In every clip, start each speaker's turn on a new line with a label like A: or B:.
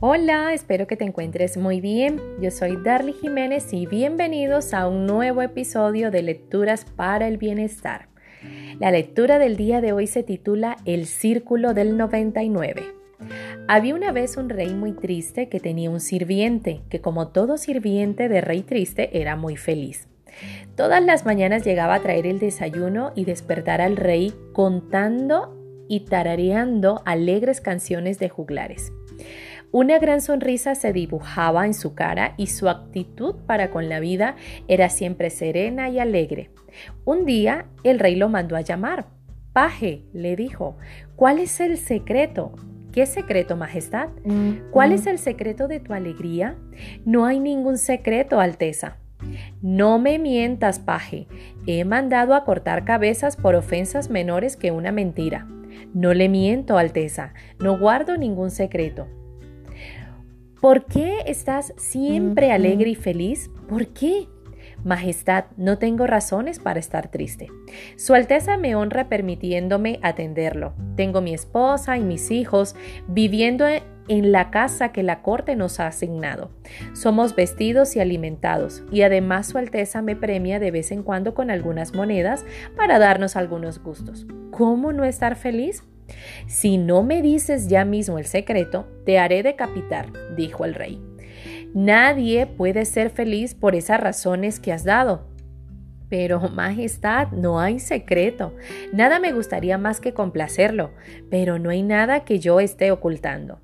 A: Hola, espero que te encuentres muy bien. Yo soy Darly Jiménez y bienvenidos a un nuevo episodio de Lecturas para el Bienestar. La lectura del día de hoy se titula El Círculo del 99. Había una vez un rey muy triste que tenía un sirviente, que como todo sirviente de rey triste era muy feliz. Todas las mañanas llegaba a traer el desayuno y despertar al rey contando y tarareando alegres canciones de juglares. Una gran sonrisa se dibujaba en su cara y su actitud para con la vida era siempre serena y alegre. Un día el rey lo mandó a llamar. Paje, le dijo, ¿cuál es el secreto? ¿Qué secreto, Majestad? ¿Cuál es el secreto de tu alegría? No hay ningún secreto, Alteza. No me mientas, paje. He mandado a cortar cabezas por ofensas menores que una mentira. No le miento, Alteza. No guardo ningún secreto. ¿Por qué estás siempre alegre y feliz? ¿Por qué? Majestad, no tengo razones para estar triste. Su Alteza me honra permitiéndome atenderlo. Tengo mi esposa y mis hijos viviendo en la casa que la corte nos ha asignado. Somos vestidos y alimentados y además Su Alteza me premia de vez en cuando con algunas monedas para darnos algunos gustos. ¿Cómo no estar feliz? Si no me dices ya mismo el secreto, te haré decapitar, dijo el rey. Nadie puede ser feliz por esas razones que has dado. Pero, Majestad, no hay secreto. Nada me gustaría más que complacerlo, pero no hay nada que yo esté ocultando.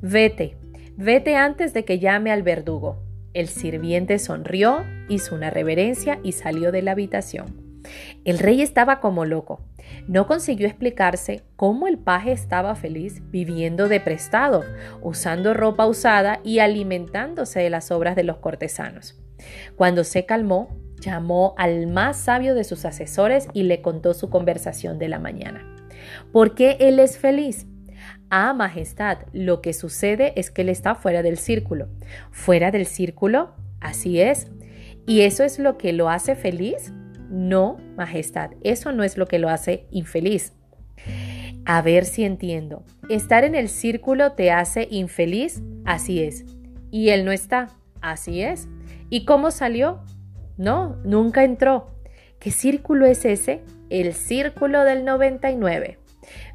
A: Vete, vete antes de que llame al verdugo. El sirviente sonrió, hizo una reverencia y salió de la habitación. El rey estaba como loco. No consiguió explicarse cómo el paje estaba feliz viviendo de prestado, usando ropa usada y alimentándose de las obras de los cortesanos. Cuando se calmó, llamó al más sabio de sus asesores y le contó su conversación de la mañana. ¿Por qué él es feliz? Ah, Majestad, lo que sucede es que él está fuera del círculo. ¿Fuera del círculo? Así es. ¿Y eso es lo que lo hace feliz? No, Majestad, eso no es lo que lo hace infeliz. A ver si entiendo. ¿Estar en el círculo te hace infeliz? Así es. ¿Y él no está? Así es. ¿Y cómo salió? No, nunca entró. ¿Qué círculo es ese? El círculo del 99.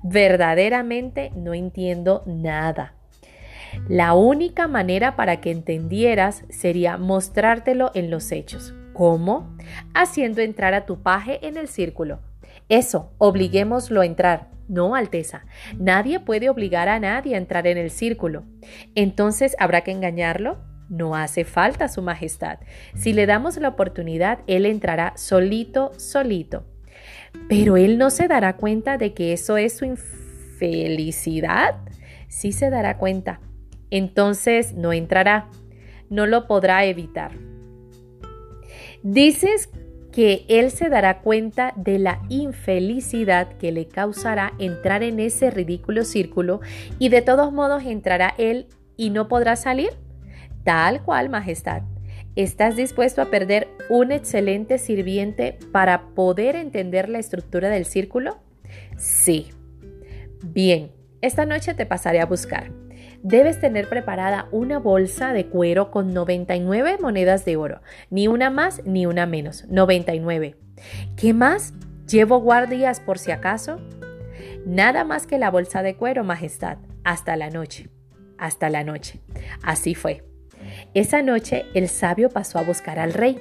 A: Verdaderamente no entiendo nada. La única manera para que entendieras sería mostrártelo en los hechos. ¿Cómo? Haciendo entrar a tu paje en el círculo. Eso, obliguémoslo a entrar. No, Alteza, nadie puede obligar a nadie a entrar en el círculo. Entonces, ¿habrá que engañarlo? No hace falta, Su Majestad. Si le damos la oportunidad, él entrará solito, solito. Pero él no se dará cuenta de que eso es su infelicidad. Sí se dará cuenta. Entonces no entrará. No lo podrá evitar. Dices que él se dará cuenta de la infelicidad que le causará entrar en ese ridículo círculo y de todos modos entrará él y no podrá salir? Tal cual, Majestad. ¿Estás dispuesto a perder un excelente sirviente para poder entender la estructura del círculo? Sí. Bien, esta noche te pasaré a buscar debes tener preparada una bolsa de cuero con 99 monedas de oro, ni una más ni una menos, 99. ¿Qué más? ¿Llevo guardias por si acaso? Nada más que la bolsa de cuero, Majestad, hasta la noche, hasta la noche. Así fue. Esa noche el sabio pasó a buscar al rey.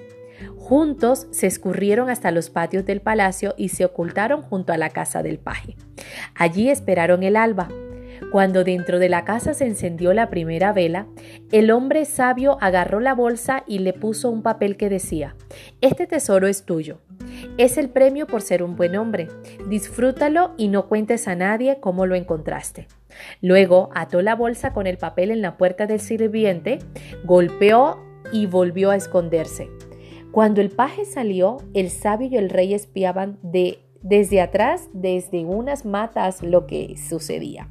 A: Juntos se escurrieron hasta los patios del palacio y se ocultaron junto a la casa del paje. Allí esperaron el alba. Cuando dentro de la casa se encendió la primera vela, el hombre sabio agarró la bolsa y le puso un papel que decía, Este tesoro es tuyo. Es el premio por ser un buen hombre. Disfrútalo y no cuentes a nadie cómo lo encontraste. Luego ató la bolsa con el papel en la puerta del sirviente, golpeó y volvió a esconderse. Cuando el paje salió, el sabio y el rey espiaban de, desde atrás, desde unas matas, lo que sucedía.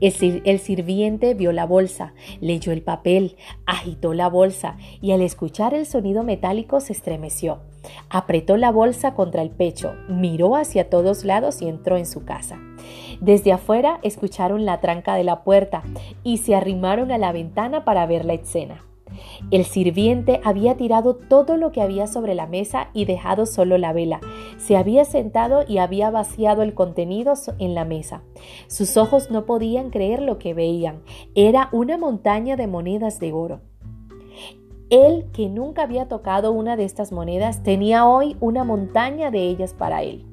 A: El, sirviente vio la bolsa, leyó el papel, agitó la bolsa y al escuchar el sonido metálico se estremeció. apretó la bolsa contra el pecho, miró hacia todos lados y entró en su casa. Desde afuera escucharon la tranca de la puerta y se arrimaron a la ventana para ver la escena. El sirviente había tirado todo lo que había sobre la mesa y dejado solo la vela. Se había sentado y había vaciado el contenido en la mesa. Sus ojos no podían creer lo que veían. Era una montaña de monedas de oro. Él, que nunca había tocado una de estas monedas, tenía hoy una montaña de ellas para él.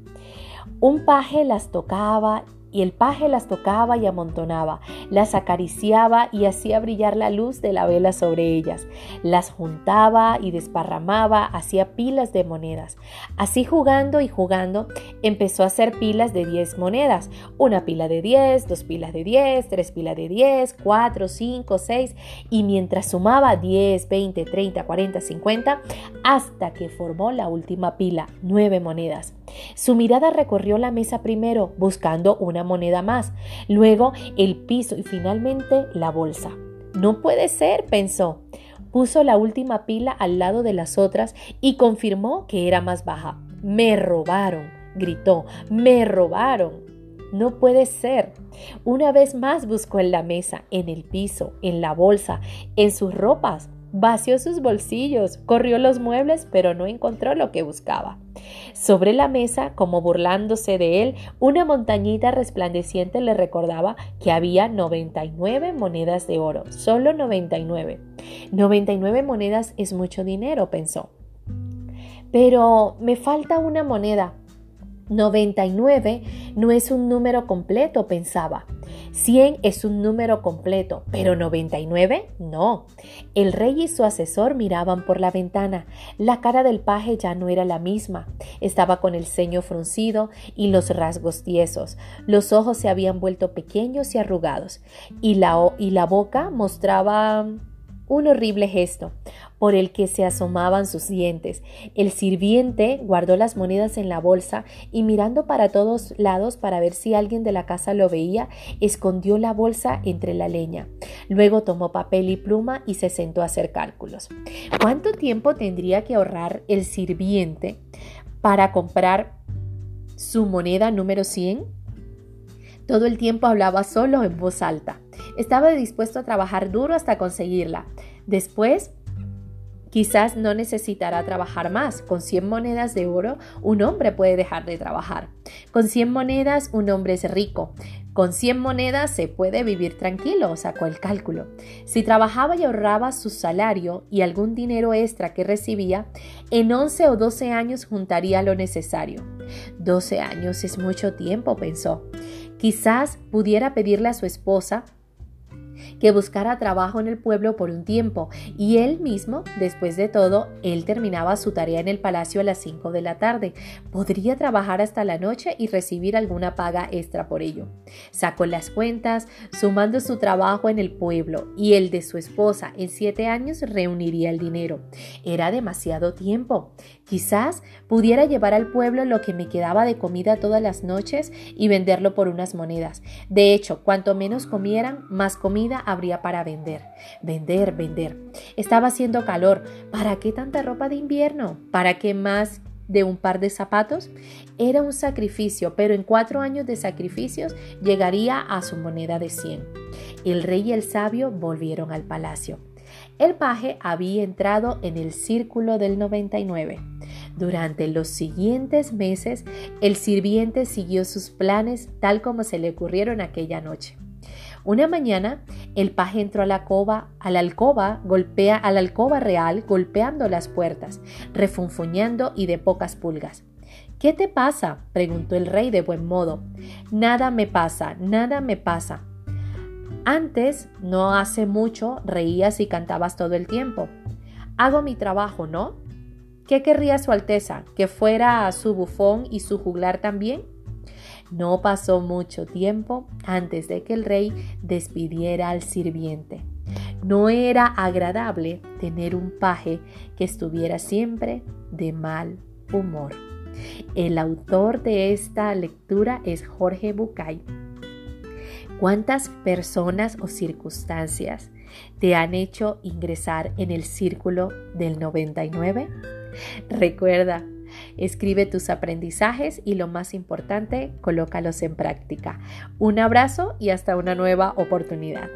A: Un paje las tocaba y el paje las tocaba y amontonaba, las acariciaba y hacía brillar la luz de la vela sobre ellas, las juntaba y desparramaba, hacía pilas de monedas. Así jugando y jugando, empezó a hacer pilas de 10 monedas, una pila de 10, dos pilas de 10, tres pilas de 10, 4, 5, 6, y mientras sumaba 10, 20, 30, 40, 50, hasta que formó la última pila, 9 monedas. Su mirada recorrió la mesa primero, buscando una moneda más, luego el piso y finalmente la bolsa. No puede ser, pensó. Puso la última pila al lado de las otras y confirmó que era más baja. Me robaron, gritó, me robaron. No puede ser. Una vez más buscó en la mesa, en el piso, en la bolsa, en sus ropas. Vació sus bolsillos, corrió los muebles, pero no encontró lo que buscaba. Sobre la mesa, como burlándose de él, una montañita resplandeciente le recordaba que había 99 monedas de oro, solo 99. 99 monedas es mucho dinero, pensó. Pero me falta una moneda. 99 no es un número completo, pensaba. 100 es un número completo, pero 99 no. El rey y su asesor miraban por la ventana. La cara del paje ya no era la misma. Estaba con el ceño fruncido y los rasgos tiesos. Los ojos se habían vuelto pequeños y arrugados, y la, y la boca mostraba un horrible gesto por el que se asomaban sus dientes. El sirviente guardó las monedas en la bolsa y mirando para todos lados para ver si alguien de la casa lo veía, escondió la bolsa entre la leña. Luego tomó papel y pluma y se sentó a hacer cálculos. ¿Cuánto tiempo tendría que ahorrar el sirviente para comprar su moneda número 100? Todo el tiempo hablaba solo en voz alta. Estaba dispuesto a trabajar duro hasta conseguirla. Después Quizás no necesitará trabajar más. Con 100 monedas de oro, un hombre puede dejar de trabajar. Con 100 monedas, un hombre es rico. Con 100 monedas se puede vivir tranquilo, sacó el cálculo. Si trabajaba y ahorraba su salario y algún dinero extra que recibía, en 11 o 12 años juntaría lo necesario. 12 años es mucho tiempo, pensó. Quizás pudiera pedirle a su esposa que buscara trabajo en el pueblo por un tiempo y él mismo, después de todo, él terminaba su tarea en el palacio a las 5 de la tarde. Podría trabajar hasta la noche y recibir alguna paga extra por ello. Sacó las cuentas, sumando su trabajo en el pueblo y el de su esposa en siete años reuniría el dinero. Era demasiado tiempo. Quizás pudiera llevar al pueblo lo que me quedaba de comida todas las noches y venderlo por unas monedas. De hecho, cuanto menos comieran, más comida habría para vender. Vender, vender. Estaba haciendo calor. ¿Para qué tanta ropa de invierno? ¿Para qué más de un par de zapatos? Era un sacrificio, pero en cuatro años de sacrificios llegaría a su moneda de 100. El rey y el sabio volvieron al palacio. El paje había entrado en el círculo del 99. Durante los siguientes meses, el sirviente siguió sus planes tal como se le ocurrieron aquella noche. Una mañana, el paje entró a la, alcoba, a la alcoba, golpea a la alcoba real, golpeando las puertas, refunfuñando y de pocas pulgas. ¿Qué te pasa? preguntó el rey de buen modo. Nada me pasa, nada me pasa, antes, no hace mucho, reías y cantabas todo el tiempo. Hago mi trabajo, ¿no? ¿Qué querría Su Alteza? ¿Que fuera su bufón y su juglar también? No pasó mucho tiempo antes de que el rey despidiera al sirviente. No era agradable tener un paje que estuviera siempre de mal humor. El autor de esta lectura es Jorge Bucay. ¿Cuántas personas o circunstancias te han hecho ingresar en el círculo del 99? Recuerda, escribe tus aprendizajes y lo más importante, colócalos en práctica. Un abrazo y hasta una nueva oportunidad.